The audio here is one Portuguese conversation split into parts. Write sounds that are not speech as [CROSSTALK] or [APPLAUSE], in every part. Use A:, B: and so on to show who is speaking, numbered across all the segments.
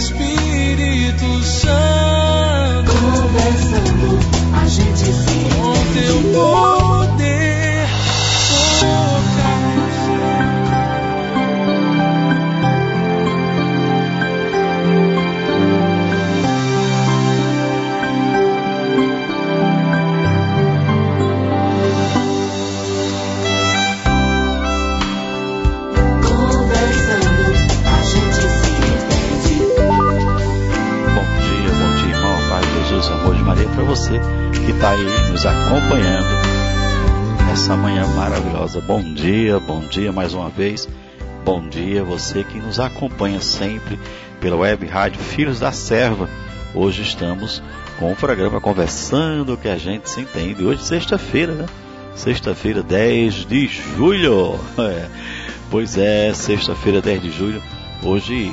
A: Espírito Santo.
B: Conversando, a gente se
C: Bom dia, bom dia mais uma vez. Bom dia, você que nos acompanha sempre pela web rádio Filhos da Serva. Hoje estamos com o programa Conversando que a gente se entende. Hoje, sexta-feira, né? Sexta-feira, 10 de julho. [LAUGHS] É. Pois é, sexta-feira, 10 de julho. Hoje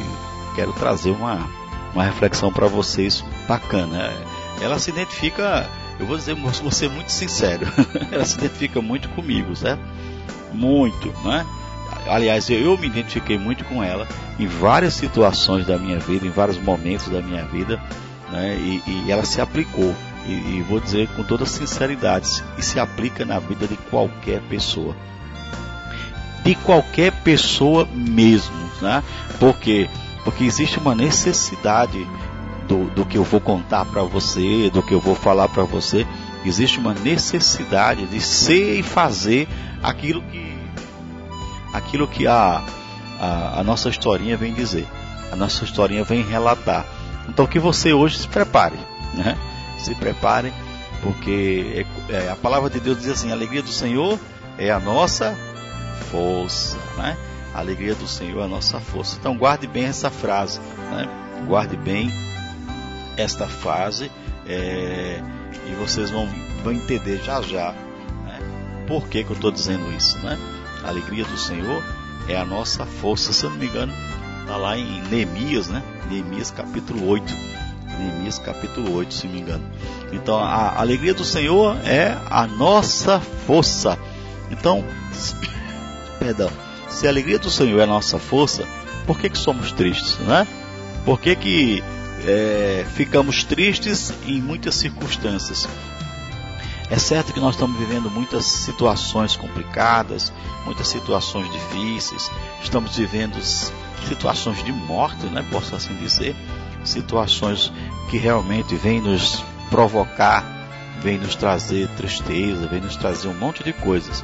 C: quero trazer uma, uma reflexão para vocês bacana. Ela se identifica, eu vou dizer, vou ser muito sincero, [LAUGHS] ela se identifica muito comigo, certo? Muito, né? Aliás, eu, me identifiquei muito com ela em várias situações da minha vida, em vários momentos da minha vida, né? E, e ela se aplicou. E, e vou dizer com toda sinceridade, e se aplica na vida de qualquer pessoa de qualquer pessoa mesmo, né? Porque porque existe uma necessidade do, do que eu vou contar para você, do que eu vou falar para você, existe uma necessidade de ser e fazer aquilo que aquilo que a, a, a nossa historinha vem dizer, a nossa historinha vem relatar. Então que você hoje se prepare, né? Se prepare, porque é- é, a palavra de Deus diz assim: a alegria do Senhor é a nossa força, né? A alegria do Senhor é a nossa força. Então guarde bem essa frase, né? Guarde bem esta frase é, e vocês vão, vão entender já já né? por que, que eu estou dizendo isso, né? A alegria do Senhor é a nossa força. Se eu não me engano, está lá em Neemias, né? Neemias capítulo 8. Neemias capítulo 8, se não me engano. Então a alegria do Senhor é a nossa força. Então, [COUGHS] perdão, se a alegria do Senhor é a nossa força, por que, que somos tristes, né? Por que, que é, ficamos tristes em muitas circunstâncias? É certo que nós estamos vivendo muitas situações complicadas, muitas situações difíceis, estamos vivendo situações de morte, né? Posso assim dizer, situações que realmente vêm nos provocar, vêm nos trazer tristeza, vêm nos trazer um monte de coisas.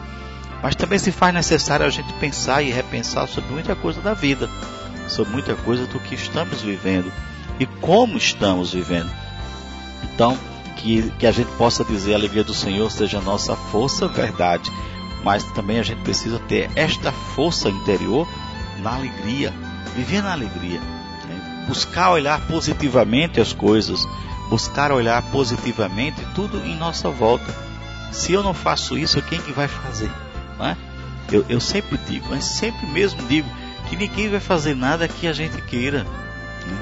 C: Mas também se faz necessário a gente pensar e repensar sobre muita coisa da vida, sobre muita coisa do que estamos vivendo e como estamos vivendo. Então, que, que a gente possa dizer a alegria do Senhor seja a nossa força, verdade, mas também a gente precisa ter esta força interior na alegria, viver na alegria, né? buscar olhar positivamente as coisas, buscar olhar positivamente tudo em nossa volta. Se eu não faço isso, quem que vai fazer? não é? Eu, eu sempre digo, mas sempre mesmo digo que ninguém vai fazer nada que a gente queira.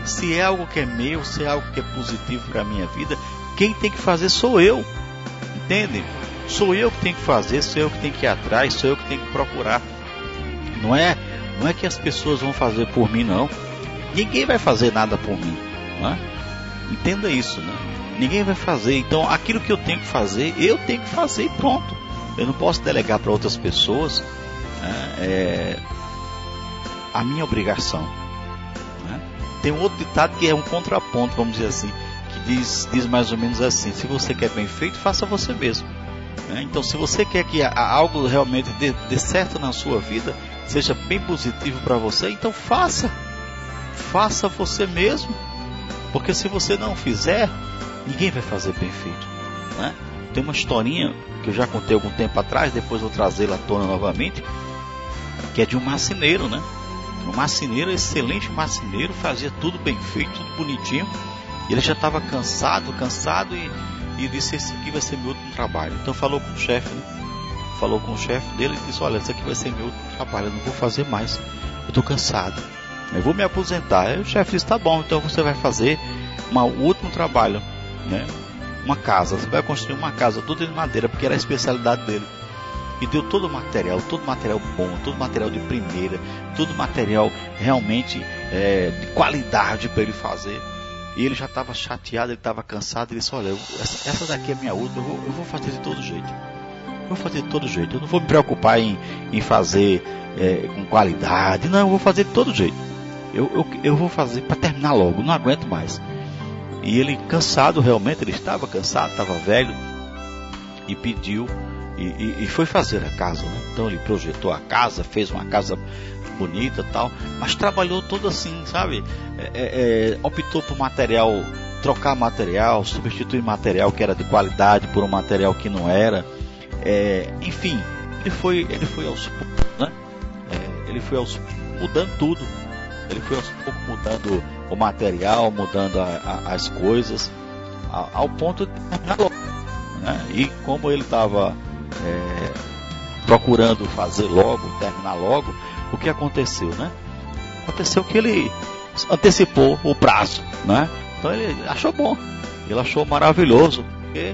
C: Se é algo que é meu, se é algo que é positivo para a minha vida, quem tem que fazer sou eu. Entende? Sou eu que tenho que fazer, sou eu que tenho que ir atrás, sou eu que tenho que procurar. Não é, não é que as pessoas vão fazer por mim, não. Ninguém vai fazer nada por mim. É? Entenda isso, né? Ninguém vai fazer. Então, aquilo que eu tenho que fazer, eu tenho que fazer e pronto. Eu não posso delegar para outras pessoas né, é, a minha obrigação. Tem um outro ditado que é um contraponto, vamos dizer assim, que diz, diz mais ou menos assim: se você quer bem feito, faça você mesmo. né? Então, se você quer que algo realmente dê, dê certo na sua vida, seja bem positivo para você, então faça. Faça você mesmo. Porque se você não fizer, ninguém vai fazer bem feito. Né? Tem uma historinha que eu já contei algum tempo atrás, depois vou trazê-la à tona novamente, que é de um marceneiro, né? Um marceneiro, excelente marceneiro, fazia tudo bem feito, tudo bonitinho. E ele já estava cansado, cansado e, e disse: Esse aqui vai ser meu último trabalho. Então falou com o chefe, né? Falou com o chefe dele e disse: Olha, esse aqui vai ser meu último trabalho, eu não vou fazer mais. Eu estou cansado. Eu vou me aposentar. Aí o chefe disse: Tá bom, então você vai fazer uma, o último trabalho, né? Uma casa. Você vai construir uma casa toda de madeira, porque era a especialidade dele. E deu todo o material, todo material bom, todo material de primeira, todo material realmente é, de qualidade para ele fazer. E ele já estava chateado, ele estava cansado. Ele disse: Olha, essa, essa, daqui é minha última, eu vou, eu vou, fazer de todo jeito. Eu vou fazer de todo jeito. Eu não vou me preocupar em, em fazer é, com qualidade. Não, eu vou fazer de todo jeito. Eu, eu, eu vou fazer para terminar logo, não aguento mais. E ele, cansado realmente, ele estava cansado, estava velho, e pediu, e, e, foi fazer a casa. Né? Então ele projetou a casa, fez uma casa bonita tal, mas trabalhou todo assim, sabe? É, é, é, optou por material, trocar material, substituir material que era de qualidade por um material que não era. É, enfim, ele foi, ele foi aos né? É, ele foi aos, mudando tudo. Ele foi aos poucos mudando o material, mudando a, a, as coisas, a, ao ponto de terminar logo. Né? E como ele estava é, procurando fazer logo, terminar logo, o que aconteceu, né? Aconteceu que ele antecipou o prazo, né? Então ele achou bom, ele achou maravilhoso, porque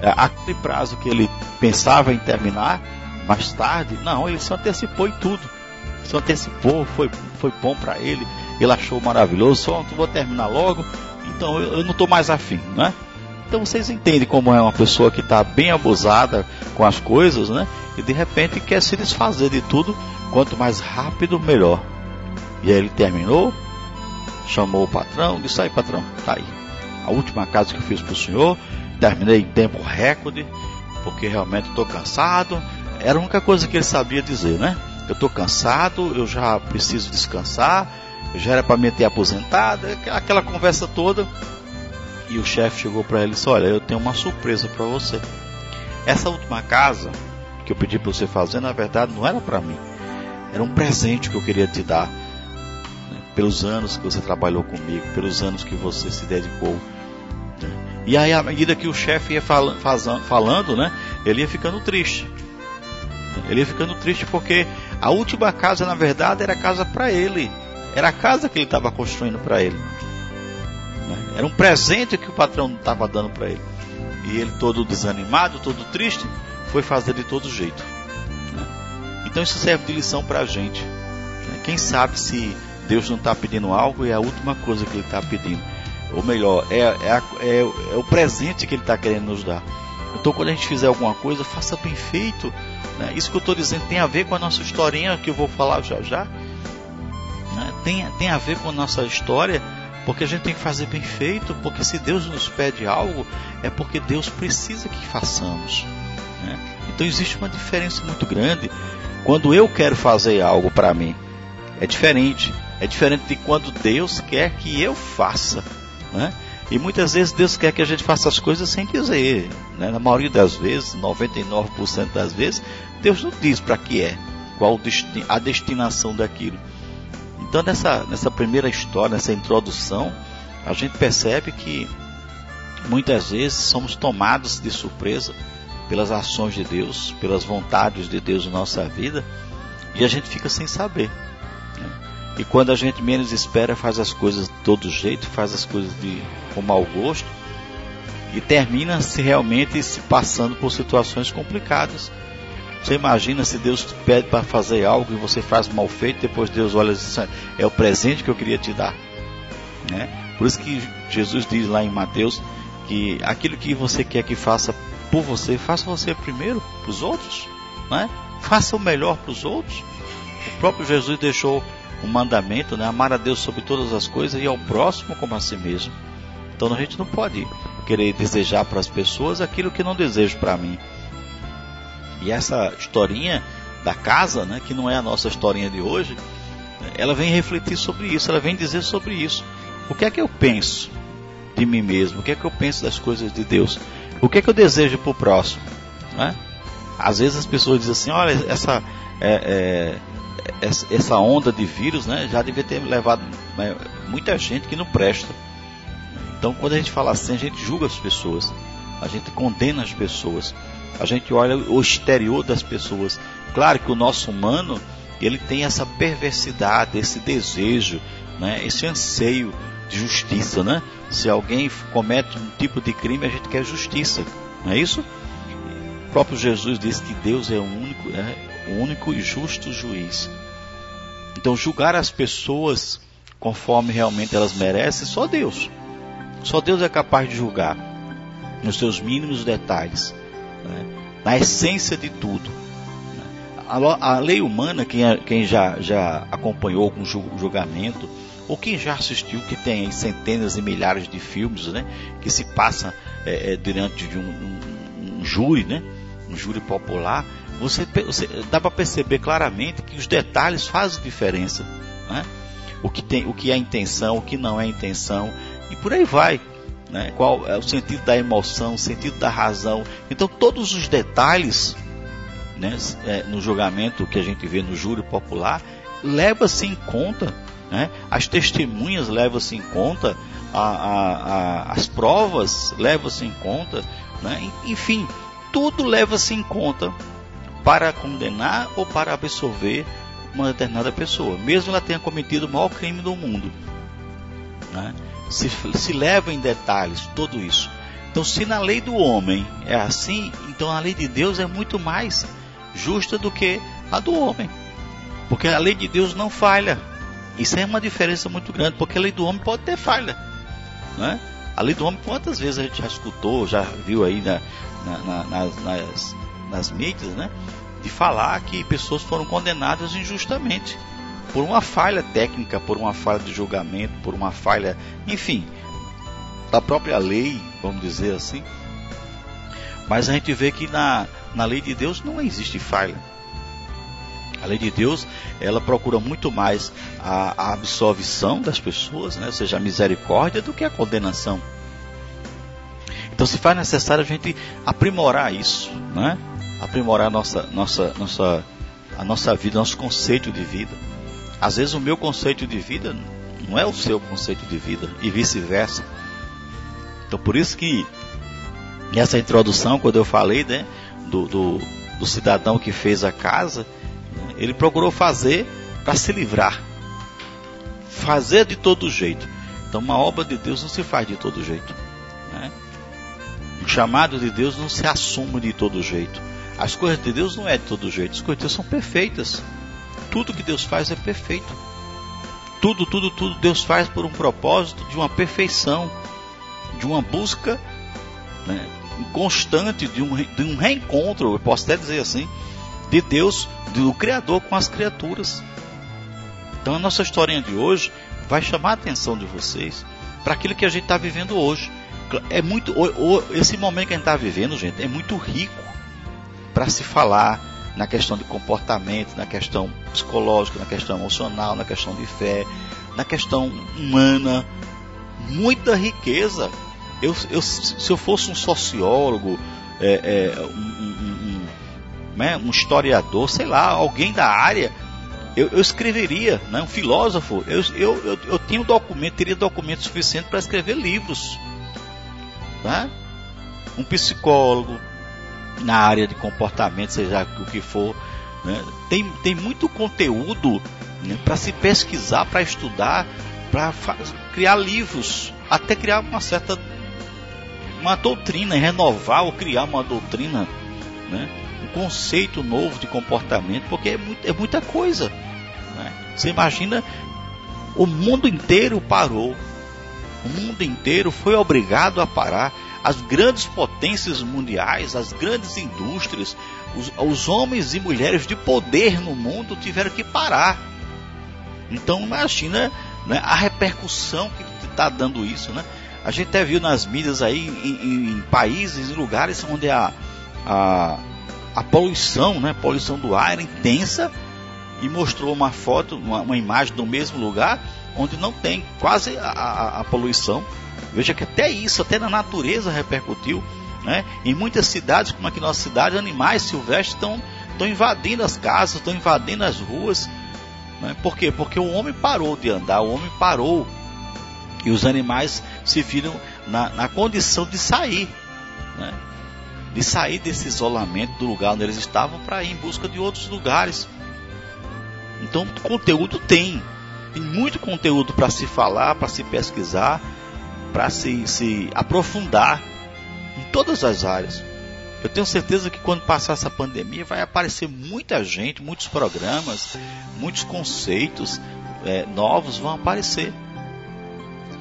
C: é, aquele prazo que ele pensava em terminar mais tarde, não, ele se antecipou em tudo. Se antecipou, foi, foi bom para ele, ele achou maravilhoso, só vou terminar logo, então eu, eu não estou mais afim, né? Então vocês entendem como é uma pessoa que está bem abusada com as coisas, né? E de repente quer se desfazer de tudo, quanto mais rápido, melhor. E aí ele terminou, chamou o patrão, disse aí patrão, tá aí. A última casa que eu fiz para o senhor, terminei em tempo recorde, porque realmente estou cansado. Era a única coisa que ele sabia dizer, né? Eu estou cansado, eu já preciso descansar, já era para me ter aposentado, aquela conversa toda. E o chefe chegou para ele e disse: Olha, eu tenho uma surpresa para você. Essa última casa que eu pedi para você fazer, na verdade, não era para mim. Era um presente que eu queria te dar. Né, pelos anos que você trabalhou comigo, pelos anos que você se dedicou. Né. E aí, à medida que o chefe ia fal falando, né, ele ia ficando triste. Ele ia ficando triste porque a última casa, na verdade, era a casa para ele. Era a casa que ele estava construindo para ele. Era um presente que o patrão estava dando para ele. E ele, todo desanimado, todo triste, foi fazer de todo jeito. Né? Então isso serve de lição para a gente. Né? Quem sabe se Deus não está pedindo algo e é a última coisa que Ele está pedindo. Ou melhor, é, é, é, é o presente que Ele está querendo nos dar. Então, quando a gente fizer alguma coisa, faça bem feito. Né? Isso que eu estou dizendo tem a ver com a nossa historinha que eu vou falar já já. Né? Tem, tem a ver com a nossa história porque a gente tem que fazer bem feito, porque se Deus nos pede algo, é porque Deus precisa que façamos. Né? Então existe uma diferença muito grande quando eu quero fazer algo para mim. É diferente. É diferente de quando Deus quer que eu faça. Né? E muitas vezes Deus quer que a gente faça as coisas sem dizer. Né? Na maioria das vezes, 99% das vezes, Deus não diz para que é, qual a destinação daquilo. Então, nessa, nessa primeira história, nessa introdução, a gente percebe que muitas vezes somos tomados de surpresa pelas ações de Deus, pelas vontades de Deus na nossa vida, e a gente fica sem saber. Né? E quando a gente menos espera, faz as coisas de todo jeito, faz as coisas de, com mau gosto, e termina se realmente se passando por situações complicadas você imagina se Deus te pede para fazer algo e você faz mal feito, depois Deus olha e diz assim, é o presente que eu queria te dar. Né? Por isso que Jesus diz lá em Mateus que aquilo que você quer que faça por você, faça você primeiro para os outros. Né? Faça o melhor para os outros. O próprio Jesus deixou um mandamento, né? amar a Deus sobre todas as coisas e ao próximo como a si mesmo. Então a gente não pode querer desejar para as pessoas aquilo que não desejo para mim. E essa historinha da casa, né, que não é a nossa historinha de hoje, ela vem refletir sobre isso, ela vem dizer sobre isso. O que é que eu penso de mim mesmo? O que é que eu penso das coisas de Deus? O que é que eu desejo para o próximo? Né? Às vezes as pessoas dizem assim, olha, essa, é, é, essa onda de vírus né, já devia ter levado né, muita gente que não presta. Então quando a gente fala assim, a gente julga as pessoas, a gente condena as pessoas a gente olha o exterior das pessoas. Claro que o nosso humano, ele tem essa perversidade, esse desejo, né, esse anseio de justiça, né? Se alguém comete um tipo de crime, a gente quer justiça, não é isso? O próprio Jesus disse que Deus é o único, é o único e justo juiz. Então julgar as pessoas conforme realmente elas merecem, só Deus. Só Deus é capaz de julgar nos seus mínimos detalhes, né? na essência de tudo. A, a lei humana, quem, quem já, já acompanhou algum julgamento, ou quem já assistiu, que tem centenas e milhares de filmes, né, que se passa é, é, diante de um, um, um, júri, né, um júri popular, você, você dá para perceber claramente que os detalhes fazem diferença, né? o que tem, o que é intenção, o que não é intenção, e por aí vai. Né? Qual é o sentido da emoção, o sentido da razão. Então todos os detalhes né, é, no julgamento que a gente vê no júri popular leva-se em conta né? As testemunhas levam-se em conta, a, a, a, as provas levam-se em conta, né? enfim, tudo leva-se em conta para condenar ou para absolver uma determinada pessoa, mesmo ela tenha cometido o maior crime do mundo. Né? Se, se leva em detalhes tudo isso. Então, se na lei do homem é assim, então a lei de Deus é muito mais justa do que a do homem. Porque a lei de Deus não falha. Isso é uma diferença muito grande, porque a lei do homem pode ter falha. Né? A lei do homem, quantas vezes a gente já escutou, já viu aí na, na, na, nas, nas, mídias, né? De falar que pessoas foram condenadas injustamente por uma falha técnica, por uma falha de julgamento, por uma falha, enfim, da própria lei, vamos dizer assim. Mas a gente vê que na, na lei de Deus não existe falha. A lei de Deus, ela procura muito mais a, a absolvição das pessoas, né? ou seja, a misericórdia, do que a condenação. Então se faz necessário a gente aprimorar isso, né? aprimorar a nossa, nossa, nossa, a nossa vida, nosso conceito de vida. Às vezes o meu conceito de vida não é o seu conceito de vida e vice-versa. Então por isso que nessa introdução, quando eu falei né, do, do, do cidadão que fez a casa, ele procurou fazer para se livrar. Fazer de todo jeito. Então, uma obra de Deus não se faz de todo jeito. Né? O chamado de Deus não se assume de todo jeito. As coisas de Deus não é de todo jeito. As coisas de Deus são perfeitas. Tudo que Deus faz é perfeito. Tudo, tudo, tudo Deus faz por um propósito de uma perfeição, de uma busca né, constante, de um, de um reencontro, eu posso até dizer assim, de Deus, do Criador com as criaturas. Então a nossa historinha de hoje vai chamar a atenção de vocês para aquilo que a gente está vivendo hoje. É muito esse momento que a gente está vivendo, gente, é muito rico para se falar na questão de comportamento, na questão psicológica, na questão emocional, na questão de fé, na questão humana, muita riqueza. Eu, eu se eu fosse um sociólogo, é, é, um, né, um historiador, sei lá, alguém da área, eu, eu escreveria, né, um filósofo, eu, eu, eu, eu tenho documento, teria documento suficiente para escrever livros. Tá? Um psicólogo na área de comportamento, seja o que for, né, tem, tem muito conteúdo né, para se pesquisar, para estudar, para criar livros, até criar uma certa uma doutrina, renovar ou criar uma doutrina, né? conceito novo de comportamento, porque é, muito, é muita coisa. Né? Você imagina, o mundo inteiro parou, o mundo inteiro foi obrigado a parar. As grandes potências mundiais, as grandes indústrias, os, os homens e mulheres de poder no mundo tiveram que parar. Então imagina né, a repercussão que está dando isso, né? A gente até viu nas mídias aí em, em, em países, em lugares onde a, a, a poluição, né, poluição do ar era intensa e mostrou uma foto, uma, uma imagem do mesmo lugar onde não tem quase a, a, a, poluição. Veja que até isso, até na natureza repercutiu. Né? Em muitas cidades, como aqui na nossa cidade, animais silvestres estão, invadindo as casas, estão invadindo as ruas. Né? Por quê? Porque o homem parou de andar, o homem parou. E os animais se viram na, na condição de sair. Né? de sair desse isolamento do lugar onde eles estavam para ir em busca de outros lugares. Então, conteúdo tem. Tem muito conteúdo para se falar, para se pesquisar, para se, se aprofundar em todas as áreas. Eu tenho certeza que quando passar essa pandemia vai aparecer muita gente, muitos programas, muitos conceitos é, novos vão aparecer.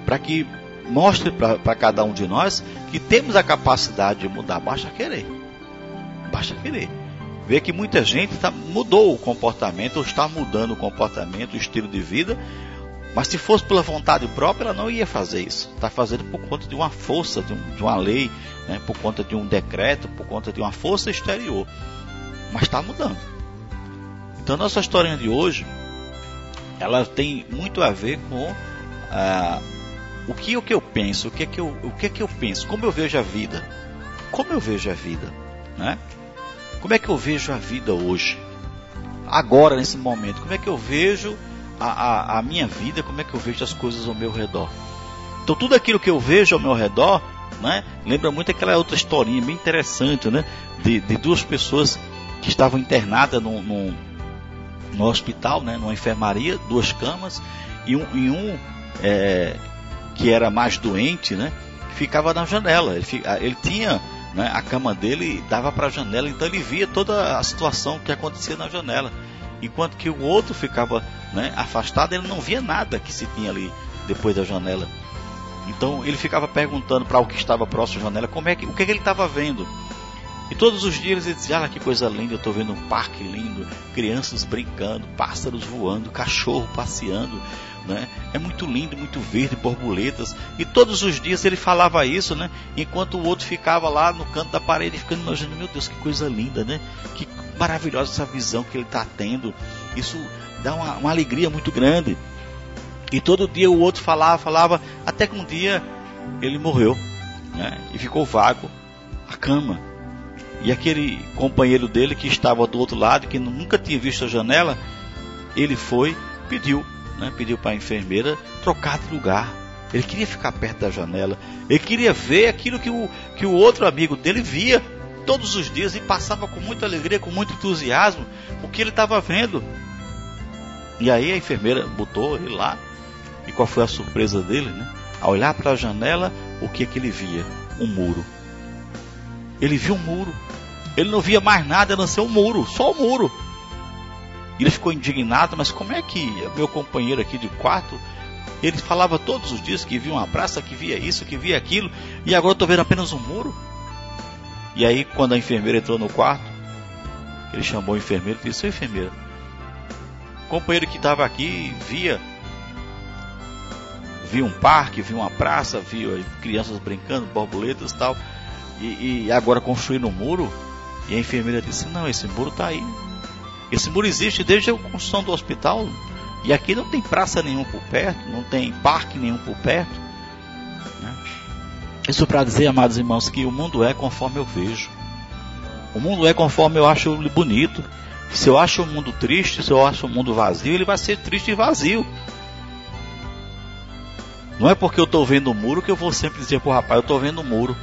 C: Para que mostre para cada um de nós que temos a capacidade de mudar, basta querer. Basta querer. Ver que muita gente tá, mudou o comportamento, ou está mudando o comportamento, o estilo de vida, mas se fosse pela vontade própria, ela não ia fazer isso. Está fazendo por conta de uma força, de, um, de uma lei, né, por conta de um decreto, por conta de uma força exterior. Mas está mudando. Então, nossa história de hoje, ela tem muito a ver com ah, o que, o que eu penso, o que, que eu, o que, que eu penso, como eu vejo a vida. Como eu vejo a vida, né? Como é que eu vejo a vida hoje? Agora, nesse momento, como é que eu vejo a, a, a minha vida, como é que eu vejo as coisas ao meu redor? Então, tudo aquilo que eu vejo ao meu redor, né? Lembra muito aquela outra historinha bem interessante, né? De, de duas pessoas que estavam internadas no, no hospital, né? Numa enfermaria, duas camas, e um, e um é, que era mais doente, né? Ficava na janela. Ele, ele tinha né, a cama dele dava para a janela, então ele via toda a situação que acontecia na janela. Enquanto que o outro ficava né, afastado, ele não via nada que se tinha ali depois da janela. Então ele ficava perguntando para o que estava próximo à janela como é que, o que, é que ele estava vendo. E todos os dias ele dizia: Olha que coisa linda, eu estou vendo um parque lindo, crianças brincando, pássaros voando, cachorro passeando, né? É muito lindo, muito verde, borboletas. E todos os dias ele falava isso, né? Enquanto o outro ficava lá no canto da parede, ficando imaginando: Meu Deus, que coisa linda, né? Que maravilhosa essa visão que ele está tendo. Isso dá uma, uma alegria muito grande. E todo dia o outro falava, falava, até que um dia ele morreu, né? E ficou vago a cama. E aquele companheiro dele que estava do outro lado, que nunca tinha visto a janela, ele foi, pediu, né, pediu para a enfermeira trocar de lugar. Ele queria ficar perto da janela. Ele queria ver aquilo que o, que o outro amigo dele via todos os dias e passava com muita alegria, com muito entusiasmo, o que ele estava vendo. E aí a enfermeira botou ele lá. E qual foi a surpresa dele, né? Ao olhar para a janela, o que é que ele via? Um muro. Ele viu um muro. Ele não via mais nada a não ser um muro, só o um muro. Ele ficou indignado, mas como é que meu companheiro aqui de quarto, ele falava todos os dias que via uma praça, que via isso, que via aquilo, e agora eu estou vendo apenas um muro? E aí, quando a enfermeira entrou no quarto, ele chamou o enfermeiro e disse: Ô enfermeira, o companheiro que estava aqui via via um parque, via uma praça, via crianças brincando, borboletas tal, e, e agora construindo um muro. E a enfermeira disse: Não, esse muro está aí. Esse muro existe desde a construção do hospital. E aqui não tem praça nenhuma por perto, não tem parque nenhum por perto. Né? Isso para dizer, amados irmãos, que o mundo é conforme eu vejo. O mundo é conforme eu acho bonito. Se eu acho o mundo triste, se eu acho o mundo vazio, ele vai ser triste e vazio. Não é porque eu estou vendo o muro que eu vou sempre dizer para o rapaz, eu estou vendo o muro.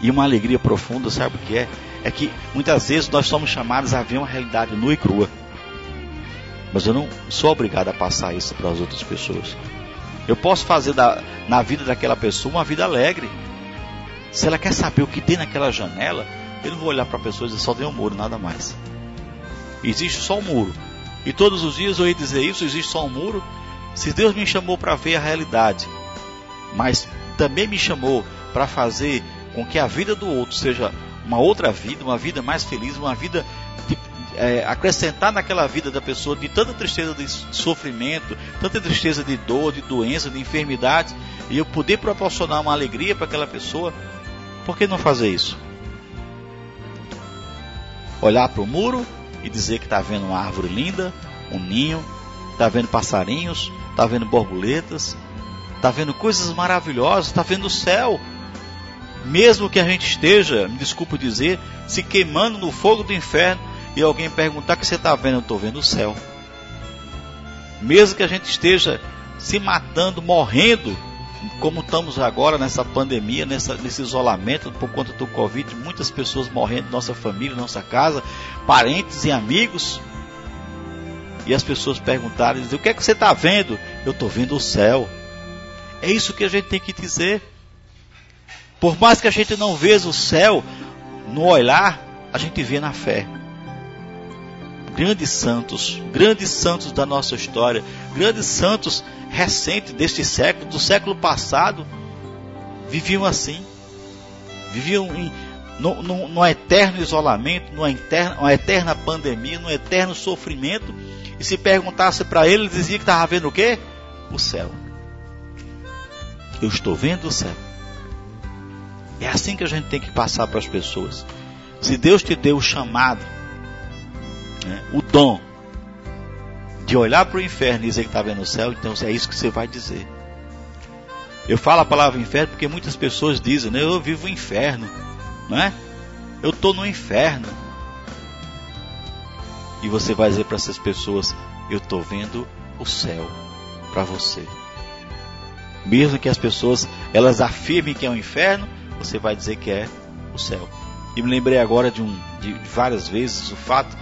C: E uma alegria profunda, sabe o que é? É que muitas vezes nós somos chamados a ver uma realidade nua e crua. Mas eu não sou obrigado a passar isso para as outras pessoas. Eu posso fazer da, na vida daquela pessoa uma vida alegre. Se ela quer saber o que tem naquela janela, eu não vou olhar para a pessoa e dizer só tem um muro, nada mais. Existe só um muro. E todos os dias eu ia dizer isso, existe só um muro. Se Deus me chamou para ver a realidade, mas também me chamou para fazer com que a vida do outro seja uma outra vida, uma vida mais feliz, uma vida de, é, acrescentar naquela vida da pessoa de tanta tristeza de sofrimento, tanta tristeza de dor, de doença, de enfermidade, e eu poder proporcionar uma alegria para aquela pessoa, por que não fazer isso? Olhar para o muro e dizer que está vendo uma árvore linda, um ninho, está vendo passarinhos, está vendo borboletas, está vendo coisas maravilhosas, está vendo o céu, mesmo que a gente esteja, me desculpe dizer, se queimando no fogo do inferno e alguém perguntar que você está vendo, eu estou vendo o céu. Mesmo que a gente esteja se matando, morrendo, como estamos agora nessa pandemia, nessa, nesse isolamento por conta do Covid, muitas pessoas morrendo, nossa família, nossa casa, parentes e amigos. E as pessoas perguntarem, o que é que você está vendo? Eu estou vendo o céu. É isso que a gente tem que dizer. Por mais que a gente não veja o céu no olhar, a gente vê na fé. Grandes santos, grandes santos da nossa história, grandes santos recentes deste século, do século passado, viviam assim. Viviam em, no, no, no eterno isolamento, numa eterna, uma eterna pandemia, num eterno sofrimento. E se perguntasse para ele, ele dizia que estava vendo o quê? O céu. Eu estou vendo o céu. É assim que a gente tem que passar para as pessoas. Se Deus te deu o chamado, né, o dom de olhar para o inferno e dizer que está vendo o céu, então é isso que você vai dizer. Eu falo a palavra inferno porque muitas pessoas dizem, né, eu vivo o inferno, não é? Eu estou no inferno. E você vai dizer para essas pessoas, eu estou vendo o céu para você. Mesmo que as pessoas elas afirmem que é um inferno, você vai dizer que é o céu. E me lembrei agora de, um, de várias vezes o fato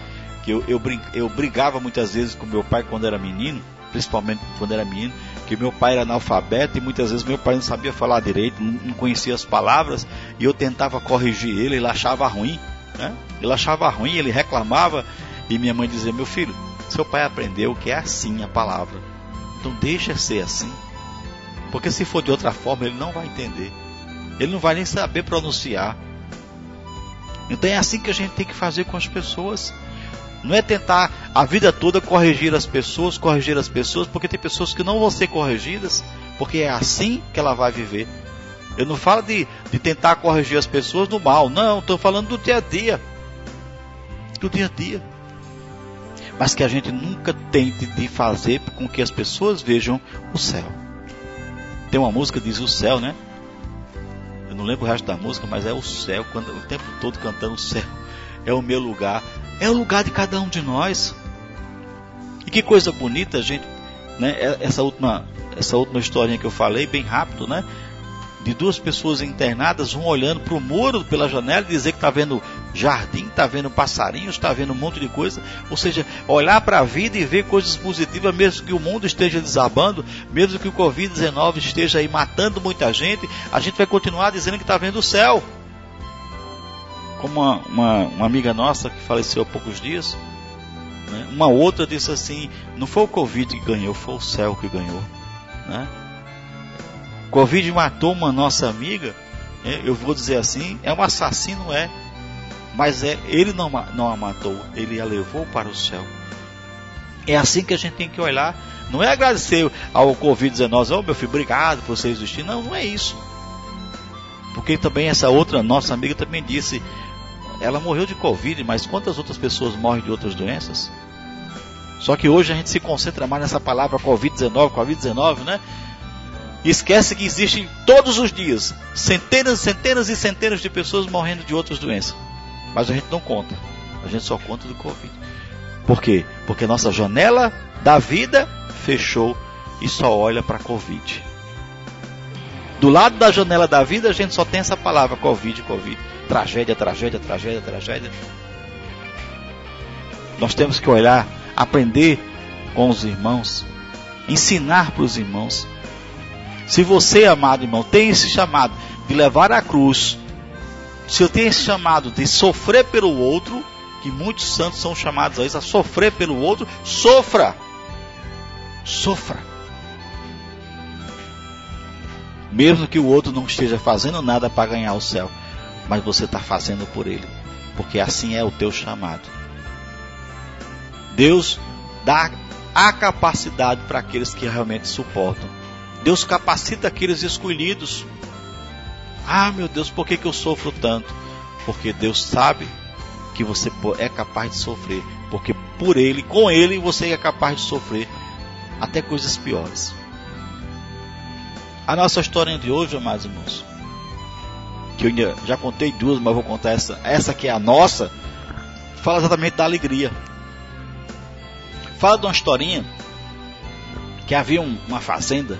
C: que eu, eu, eu brigava muitas vezes com meu pai quando era menino, principalmente quando era menino, que meu pai era analfabeto e muitas vezes meu pai não sabia falar direito, não conhecia as palavras e eu tentava corrigir ele, ele achava ruim, né? Ele achava ruim, ele reclamava e minha mãe dizia: Meu filho, seu pai aprendeu que é assim a palavra, então deixa ser assim, porque se for de outra forma ele não vai entender, ele não vai nem saber pronunciar. Então é assim que a gente tem que fazer com as pessoas. Não é tentar a vida toda corrigir as pessoas, corrigir as pessoas, porque tem pessoas que não vão ser corrigidas, porque é assim que ela vai viver. Eu não falo de, de tentar corrigir as pessoas no mal, não, estou falando do dia a dia. Do dia a dia. Mas que a gente nunca tente de fazer com que as pessoas vejam o céu. Tem uma música que diz o céu, né? Eu não lembro o resto da música, mas é o céu, quando, o tempo todo cantando o céu. É o meu lugar. É o lugar de cada um de nós. E que coisa bonita, gente, né? É, essa última, essa última historinha que eu falei, bem rápido, né? de duas pessoas internadas, um olhando para o muro pela janela e dizer que está vendo jardim, está vendo passarinhos, está vendo um monte de coisa. Ou seja, olhar para a vida e ver coisas positivas, mesmo que o mundo esteja desabando, mesmo que o Covid-19 esteja aí matando muita gente, a gente vai continuar dizendo que está vendo o céu. Como uma, uma, uma, amiga nossa que faleceu há poucos dias, né? uma outra disse assim: não foi o Covid que ganhou, foi o céu que ganhou. Né? Covid matou uma nossa amiga, é, eu vou dizer assim, é um assassino, é, mas é, ele não, não a matou, ele a levou para o céu. É assim que a gente tem que olhar. Não é agradecer ao Covid-19, oh meu filho, obrigado por você existir. Não, não é isso. Porque também essa outra nossa amiga também disse, ela morreu de Covid, mas quantas outras pessoas morrem de outras doenças? Só que hoje a gente se concentra mais nessa palavra Covid-19, Covid-19, né? E esquece que existem todos os dias centenas, centenas e centenas de pessoas morrendo de outras doenças. Mas a gente não conta. A gente só conta do Covid. Por quê? Porque nossa janela da vida fechou e só olha para Covid. Do lado da janela da vida, a gente só tem essa palavra Covid, Covid. Tragédia, tragédia, tragédia, tragédia. Nós temos que olhar, aprender com os irmãos, ensinar para os irmãos se você, amado irmão, tem esse chamado de levar a cruz, se eu tenho esse chamado de sofrer pelo outro, que muitos santos são chamados a isso, a sofrer pelo outro, sofra. Sofra. Mesmo que o outro não esteja fazendo nada para ganhar o céu, mas você está fazendo por ele, porque assim é o teu chamado. Deus dá a capacidade para aqueles que realmente suportam. Deus capacita aqueles escolhidos. Ah, meu Deus, por que, que eu sofro tanto? Porque Deus sabe que você é capaz de sofrer. Porque por Ele, com Ele, você é capaz de sofrer até coisas piores. A nossa história de hoje, amados irmãos, que eu já contei duas, mas vou contar essa, essa que é a nossa, fala exatamente da alegria. Fala de uma historinha que havia um, uma fazenda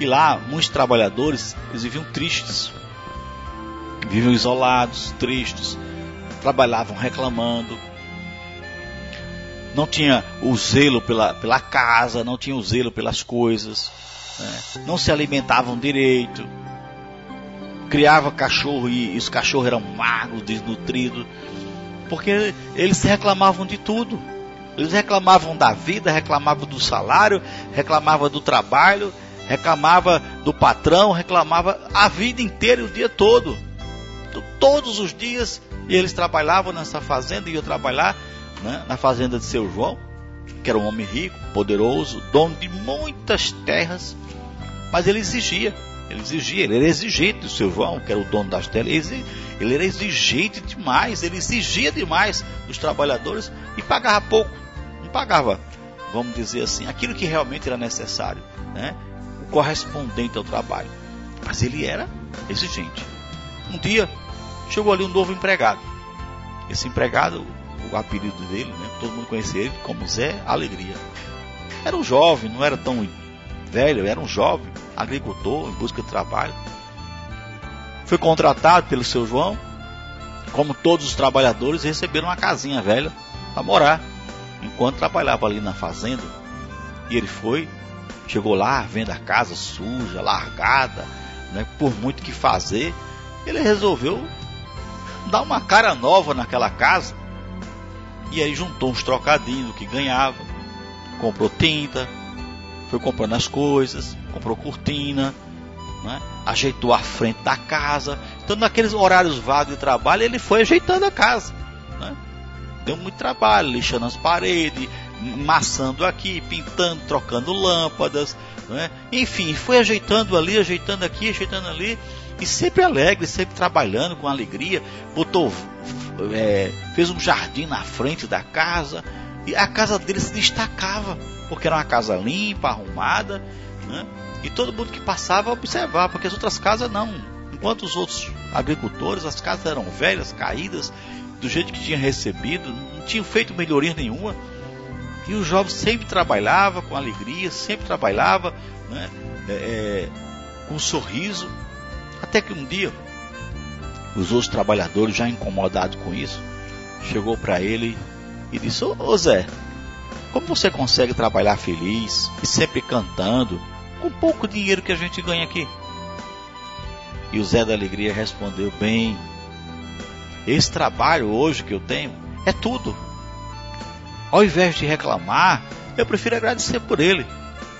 C: e lá, muitos trabalhadores, eles viviam tristes. Viviam isolados, tristes. Trabalhavam reclamando. Não tinha o zelo pela, pela casa, não tinha o zelo pelas coisas. Né? Não se alimentavam direito. Criava cachorro e, os cachorros eram magros, desnutridos. Porque eles reclamavam de tudo. Eles reclamavam da vida, reclamavam do salário, reclamavam do trabalho, reclamava do patrão, reclamava a vida inteira e o dia todo. Todos os dias eles trabalhavam nessa fazenda eu trabalhar né, na fazenda de seu João, que era um homem rico, poderoso, dono de muitas terras, mas ele exigia, ele exigia, ele era exigente, o seu João, que era o dono das terras, ele era exigente demais, ele exigia demais dos trabalhadores e pagava pouco, não pagava, vamos dizer assim, aquilo que realmente era necessário, né? o correspondente ao trabalho. Mas ele era exigente. Um dia chegou ali um novo empregado. Esse empregado, o apelido dele, né, todo mundo conhecia ele como Zé Alegria. Era um jovem, não era tão velho, era um jovem, agricultor, em busca de trabalho. Foi contratado pelo seu João, como todos os trabalhadores, receberam uma casinha velha para morar, enquanto trabalhava ali na fazenda. E ele foi, chegou lá, vendo a casa suja, largada, né, por muito que fazer, ele resolveu dar uma cara nova naquela casa. E aí juntou uns trocadinhos do que ganhava, comprou tinta, foi comprando as coisas, comprou cortina, né? ajeitou a frente da casa. Então, naqueles horários vagos de trabalho, ele foi ajeitando a casa. Né? Deu muito trabalho, lixando as paredes, maçando aqui, pintando, trocando lâmpadas. Né? Enfim, foi ajeitando ali, ajeitando aqui, ajeitando ali. E sempre alegre, sempre trabalhando com alegria. Botou, é, fez um jardim na frente da casa. E a casa dele se destacava, porque era uma casa limpa, arrumada. Né? E todo mundo que passava observava, porque as outras casas não. Enquanto os outros agricultores, as casas eram velhas, caídas, do jeito que tinha recebido, não tinham feito melhoria nenhuma. E o jovem sempre trabalhava com alegria, sempre trabalhava né, é, é com um sorriso. Até que um dia, os outros trabalhadores, já incomodados com isso, chegou para ele e disse: Ô Zé, como você consegue trabalhar feliz e sempre cantando, com pouco dinheiro que a gente ganha aqui? E o Zé da Alegria respondeu: Bem, esse trabalho hoje que eu tenho é tudo. Ao invés de reclamar, eu prefiro agradecer por ele.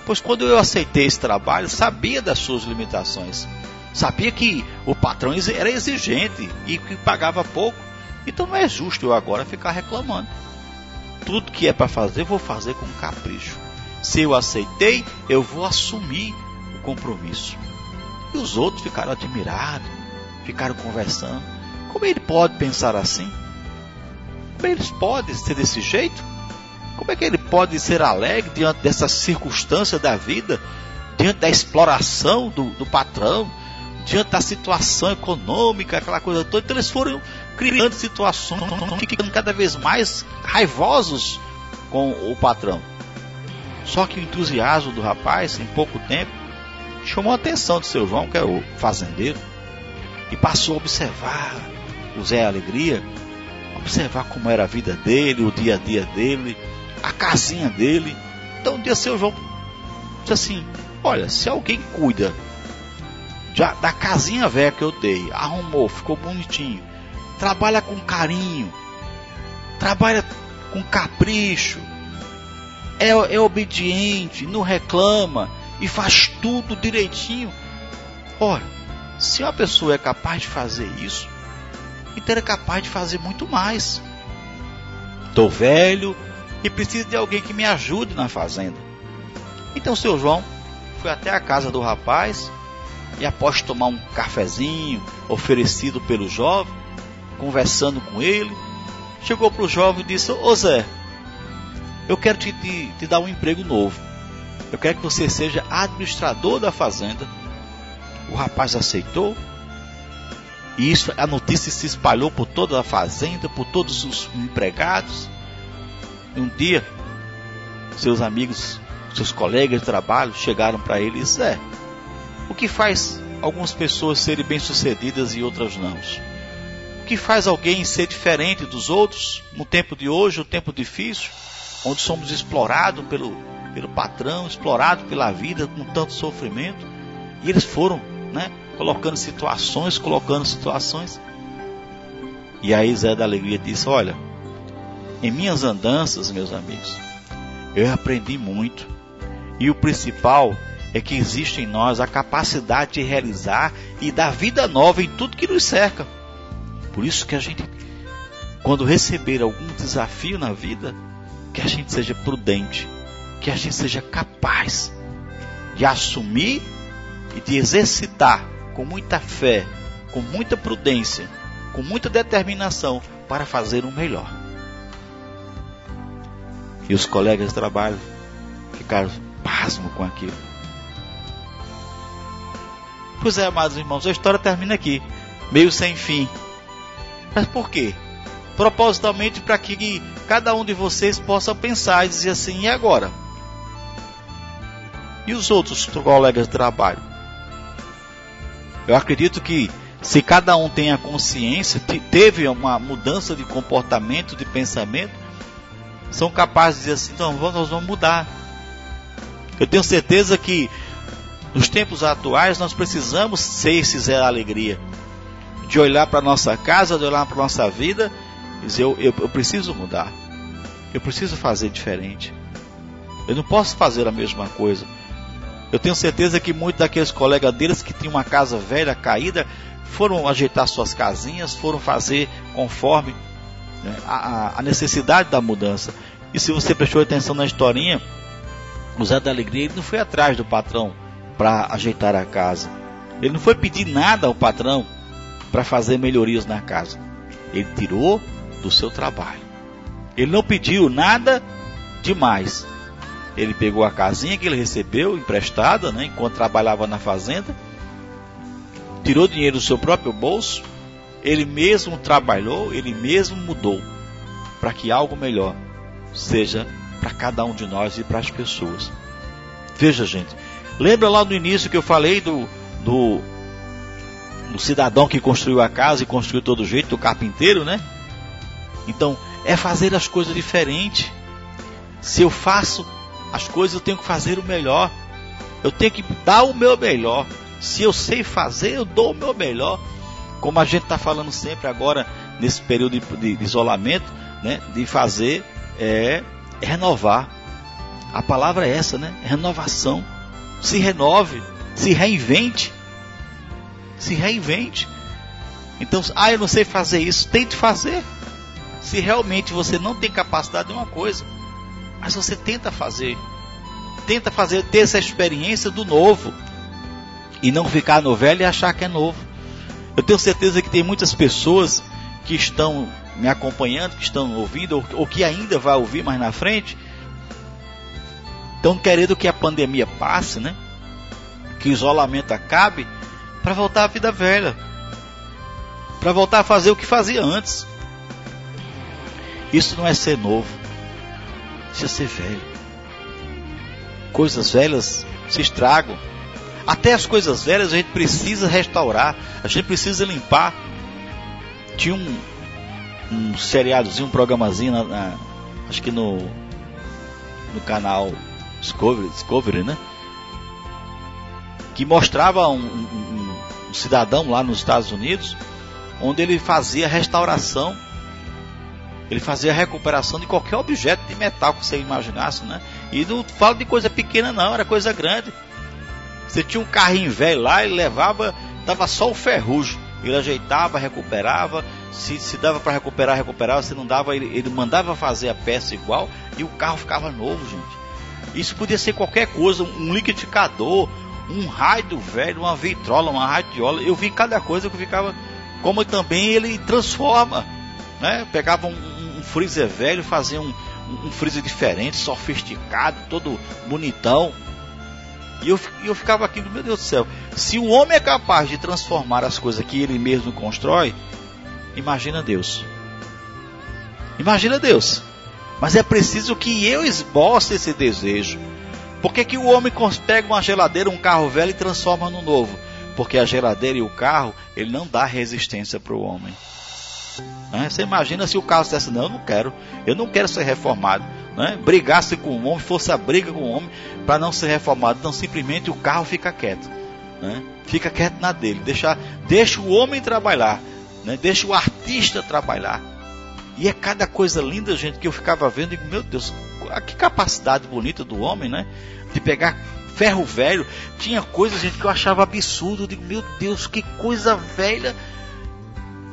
C: Pois quando eu aceitei esse trabalho, sabia das suas limitações. Sabia que o patrão era exigente e que pagava pouco. Então não é justo eu agora ficar reclamando. Tudo que é para fazer, vou fazer com capricho. Se eu aceitei, eu vou assumir o compromisso. E os outros ficaram admirados, ficaram conversando. Como ele pode pensar assim? Como eles podem ser desse jeito? Como é que ele pode ser alegre diante dessa circunstância da vida, diante da exploração do, do patrão, diante da situação econômica, aquela coisa toda? Então eles foram criando situações, ficando cada vez mais raivosos com o patrão. Só que o entusiasmo do rapaz, em pouco tempo, chamou a atenção do seu João, que era o fazendeiro, e passou a observar o Zé Alegria, observar como era a vida dele, o dia a dia dele, a casinha dele. Então um dia seu João disse assim: Olha, se alguém cuida da casinha velha que eu dei, arrumou, ficou bonitinho, trabalha com carinho, trabalha com capricho, é, é obediente, não reclama e faz tudo direitinho. Olha, se uma pessoa é capaz de fazer isso, então é capaz de fazer muito mais. Estou velho, e preciso de alguém que me ajude na fazenda. Então seu João foi até a casa do rapaz e após tomar um cafezinho oferecido pelo jovem, conversando com ele, chegou para o jovem e disse: Ô Zé, eu quero te, te, te dar um emprego novo. Eu quero que você seja administrador da fazenda. O rapaz aceitou. E isso, a notícia se espalhou por toda a fazenda, por todos os empregados. E um dia, seus amigos, seus colegas de trabalho chegaram para ele e disseram: é, o que faz algumas pessoas serem bem-sucedidas e outras não? O que faz alguém ser diferente dos outros no tempo de hoje, um tempo difícil, onde somos explorados pelo, pelo patrão, explorados pela vida com tanto sofrimento? E eles foram, né, colocando situações, colocando situações. E aí Zé da Alegria disse: Olha, em minhas andanças, meus amigos, eu aprendi muito. E o principal é que existe em nós a capacidade de realizar e dar vida nova em tudo que nos cerca. Por isso que a gente, quando receber algum desafio na vida, que a gente seja prudente, que a gente seja capaz de assumir e de exercitar com muita fé, com muita prudência, com muita determinação para fazer o melhor. E os colegas de trabalho ficaram pasmo com aquilo. Pois é, amados irmãos, a história termina aqui, meio sem fim. Mas por quê? Propositalmente para que cada um de vocês possa pensar e dizer assim: e agora? E os outros colegas de trabalho? Eu acredito que se cada um tem a consciência, teve uma mudança de comportamento, de pensamento, são capazes de dizer assim: então nós vamos mudar. Eu tenho certeza que nos tempos atuais nós precisamos ser esse Zé da Alegria, de olhar para nossa casa, de olhar para nossa vida e dizer: eu, eu, eu preciso mudar, eu preciso fazer diferente, eu não posso fazer a mesma coisa. Eu tenho certeza que muitos daqueles colegas deles que tinham uma casa velha, caída, foram ajeitar suas casinhas, foram fazer conforme né, a, a, necessidade da mudança. E se você prestou atenção na historinha, o Zé da Alegria não foi atrás do patrão para ajeitar a casa. Ele não foi pedir nada ao patrão para fazer melhorias na casa. Ele tirou do seu trabalho. Ele não pediu nada demais. Ele pegou a casinha que ele recebeu emprestada, né, enquanto trabalhava na fazenda, tirou dinheiro do seu próprio bolso, ele mesmo trabalhou, ele mesmo mudou para que algo melhor seja para cada um de nós e para as pessoas. Veja, gente, lembra lá no início que eu falei do, do, do cidadão que construiu a casa e construiu todo jeito, do carpinteiro, né? Então, é fazer as coisas diferentes. Se eu faço as coisas, eu tenho que fazer o melhor. Eu tenho que dar o meu melhor. Se eu sei fazer, eu dou o meu melhor. Como a gente está falando sempre agora, nesse período de, de, isolamento, né, de fazer é, é renovar. A palavra é essa, né? Renovação. Se renove, se reinvente. Se reinvente. Então, ah, eu não sei fazer isso. Tente fazer. Se realmente você não tem capacidade de uma coisa, mas você tenta fazer. Tenta fazer, ter essa experiência do novo e não ficar no velho e achar que é novo. Eu tenho certeza que tem muitas pessoas que estão me acompanhando, que estão ouvindo, ou, ou que ainda vai ouvir mais na frente, estão querendo que a pandemia passe, né? Que o isolamento acabe, para voltar à vida velha, para voltar a fazer o que fazia antes. Isso não é ser novo, isso é ser velho. Coisas velhas se estragam. Até as coisas velhas a gente precisa restaurar, a gente precisa limpar. Tinha um, um seriadozinho, um programazinho, na, na, acho que no, no canal Discovery, Discovery, né? Que mostrava um, um, cidadão lá nos Estados Unidos, onde ele fazia restauração ele fazia recuperação de qualquer objeto de metal que você imaginasse, né? E não falo de coisa pequena não, era coisa grande. Você tinha um carrinho velho lá, ele levava, dava só o ferrugem. Ele ajeitava, recuperava. Se, se dava para recuperar, recuperava. Se não dava, ele, ele mandava fazer a peça igual e o carro ficava novo, gente. Isso podia ser qualquer coisa, um liquidificador, um raio velho, uma vitrola, uma radiola. Eu vi cada coisa que ficava. Como também ele transforma, né? Pegava um, um freezer velho, fazia um, um freezer diferente, sofisticado, todo bonitão e eu, eu ficava aqui, meu Deus do céu, se o homem é capaz de transformar as coisas que ele mesmo constrói, imagina Deus. Imagina Deus. Mas é preciso que eu esboce esse desejo. Por que, que o homem pega uma geladeira, um carro velho e transforma no novo? Porque a geladeira e o carro, ele não dá resistência para o homem. Né? Você imagina se o carro dissesse, não, eu não quero, eu não quero ser reformado né, brigasse com o homem, fosse a briga com o homem para não ser reformado. Então simplesmente o carro fica quieto. Né, fica quieto na dele. Deixa, deixa o homem trabalhar. Né, deixa o artista trabalhar. E é cada coisa linda, gente, que eu ficava vendo e digo, meu Deus, que capacidade bonita do homem, né? De pegar ferro velho. Tinha coisa, gente, que eu achava absurdo. Eu digo, meu Deus, que coisa velha.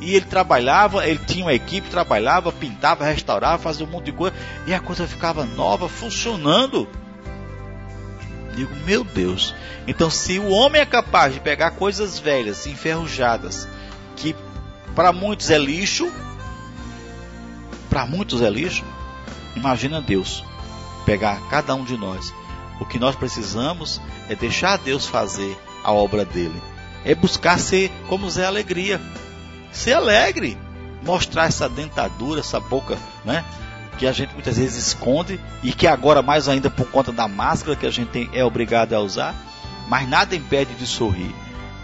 C: E ele trabalhava, ele tinha uma equipe, trabalhava, pintava, restaurava, fazia um monte de coisa. E a coisa ficava nova, funcionando. Digo, meu Deus. Então, se o homem é capaz de pegar coisas velhas, enferrujadas, que para muitos é lixo, para muitos é lixo. Imagina Deus pegar cada um de nós. O que nós precisamos é deixar Deus fazer a obra dele. É buscar ser como Zé Alegria. Ser alegre. Mostrar essa dentadura, essa boca, né? Que a gente muitas vezes esconde e que agora mais ainda por conta da máscara que a gente tem, é obrigado a usar. Mas nada impede de sorrir.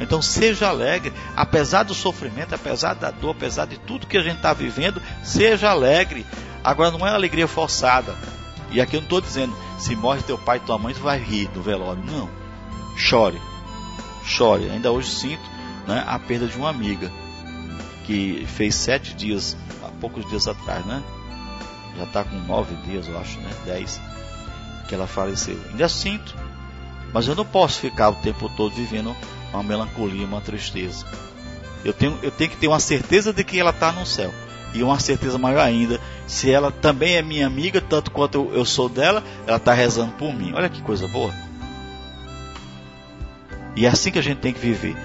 C: Então seja alegre, apesar do sofrimento, apesar da dor, apesar de tudo que a gente está vivendo, seja alegre. Agora não é alegria forçada. E aqui eu não estou dizendo, se morre teu pai e tua mãe, tu vai rir no velório. Não. Chore. Chore. Ainda hoje sinto né, a perda de uma amiga que fez sete dias, há poucos dias atrás, né? Já está com nove dias, eu acho, né? Dez, que ela faleceu. Ainda sinto, mas eu não posso ficar o tempo todo vivendo uma melancolia, uma tristeza. Eu tenho, eu tenho que ter uma certeza de que ela está no céu. E uma certeza maior ainda, se ela também é minha amiga, tanto quanto eu, sou dela, ela está rezando por mim. Olha que coisa boa. E é assim que a gente tem que viver.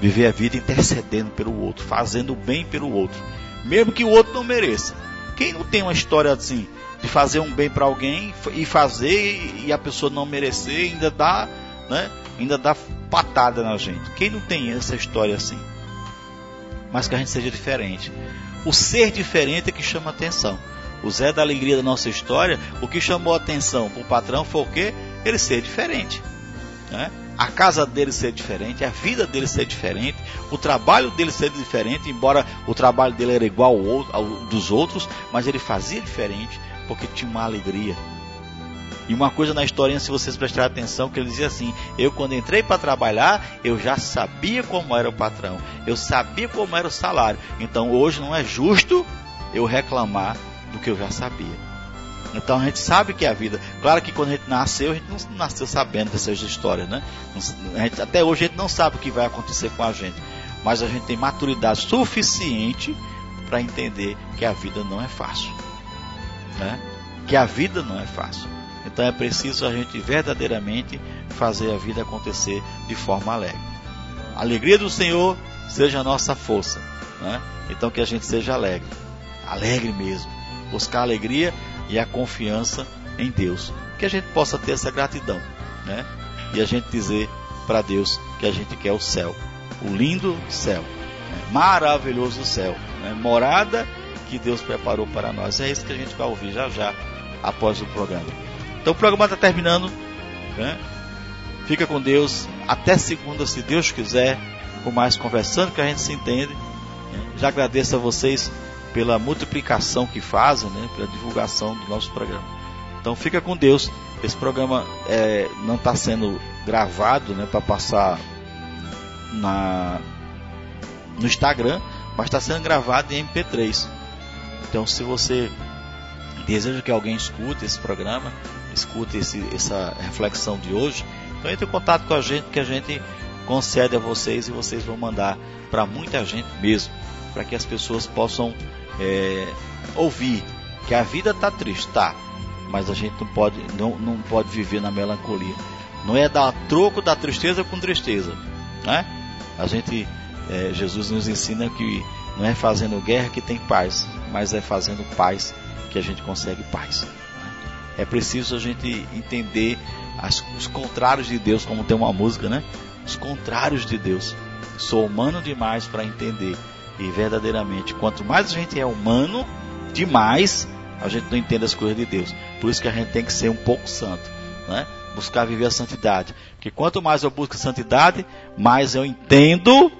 C: Viver a vida intercedendo pelo outro, fazendo o bem pelo outro. Mesmo que o outro não mereça. Quem não tem uma história assim, de fazer um bem para alguém e fazer e a pessoa não merecer, ainda dá, né? Ainda dá patada na gente. Quem não tem essa história assim? Mas que a gente seja diferente. O ser diferente é que chama atenção. O Zé da alegria da nossa história, o que chamou atenção para o patrão foi o quê? Ele ser diferente. Né? A casa dele ser diferente, a vida dele ser diferente, o trabalho dele ser diferente, embora o trabalho dele era igual ao, ao dos outros, mas ele fazia diferente porque tinha uma alegria, e uma coisa na historinha, se vocês prestarem atenção, que ele dizia assim: Eu, quando entrei para trabalhar, eu já sabia como era o patrão, eu sabia como era o salário. Então hoje não é justo eu reclamar do que eu já sabia. Então a gente sabe que é a vida. Claro que quando a gente nasceu, a gente não nasceu sabendo dessas histórias, né? Gente, até hoje a gente não sabe o que vai acontecer com a gente. Mas a gente tem maturidade suficiente para entender que a vida não é fácil. Né? Que a vida não é fácil. Então é preciso a gente verdadeiramente fazer a vida acontecer de forma alegre. A alegria do Senhor seja a nossa força. Né? Então que a gente seja alegre. Alegre mesmo. Buscar a alegria e a confiança em Deus. Que a gente possa ter essa gratidão. Né? E a gente dizer para Deus que a gente quer o céu. O lindo céu. Né? Maravilhoso céu. Né? Morada que Deus preparou para nós. É isso que a gente vai ouvir já já após o programa. Então o programa está terminando. Né? Fica com Deus. Até segunda, se Deus quiser, com mais conversando, que a gente se entende. Já agradeço a vocês pela multiplicação que fazem, né? pela divulgação do nosso programa. Então fica com Deus. Esse programa é, não está sendo gravado né, para passar na, no Instagram, mas está sendo gravado em MP3. Então se você deseja que alguém escute esse programa, escute esse, essa reflexão de hoje, então entre em contato com a gente que a gente concede a vocês e vocês vão mandar para muita gente mesmo, para que as pessoas possam é, ouvir que a vida está triste, tá, mas a gente não pode, não, não pode viver na melancolia. Não é dar troco da tristeza com tristeza, né? A gente, é, Jesus nos ensina que não é fazendo guerra que tem paz, mas é fazendo paz que a gente consegue paz. É preciso a gente entender as, os contrários de Deus, como tem uma música, né? Os contrários de Deus. Sou humano demais para entender. E verdadeiramente, quanto mais a gente é humano demais, a gente não entende as coisas de Deus. Por isso que a gente tem que ser um pouco santo, né? Buscar viver a santidade. Porque quanto mais eu busco a santidade, mais eu entendo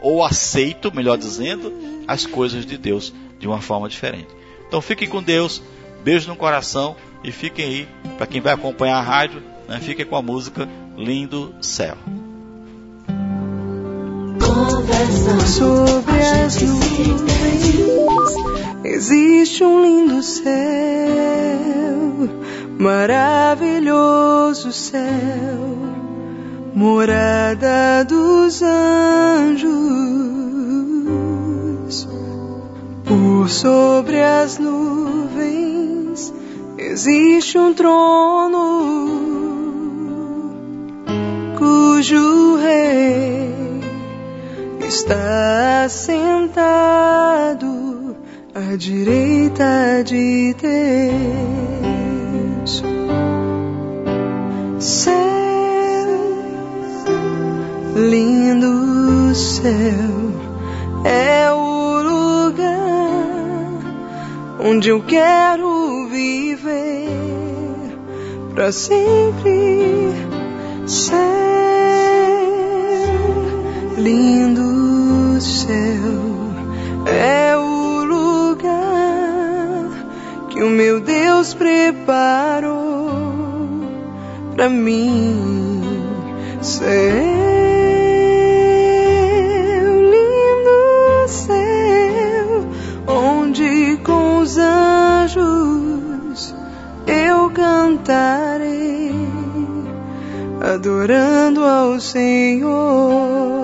C: ou aceito, melhor dizendo, as coisas de Deus de uma forma diferente. Então fiquem com Deus, beijo no coração e fiquem aí, para quem vai acompanhar a rádio, né, fiquem com a música Lindo Céu.
A: Sobre as nuvens existe um lindo céu, maravilhoso céu, morada dos anjos. Por sobre as nuvens existe um trono cujo rei está sentado à direita de Deus. Céu, lindo céu, é o lugar onde eu quero para sempre. Céu, lindo céu, é o lugar que o meu Deus preparou para mim. Céu, onde com os anjos eu cantarei adorando ao Senhor.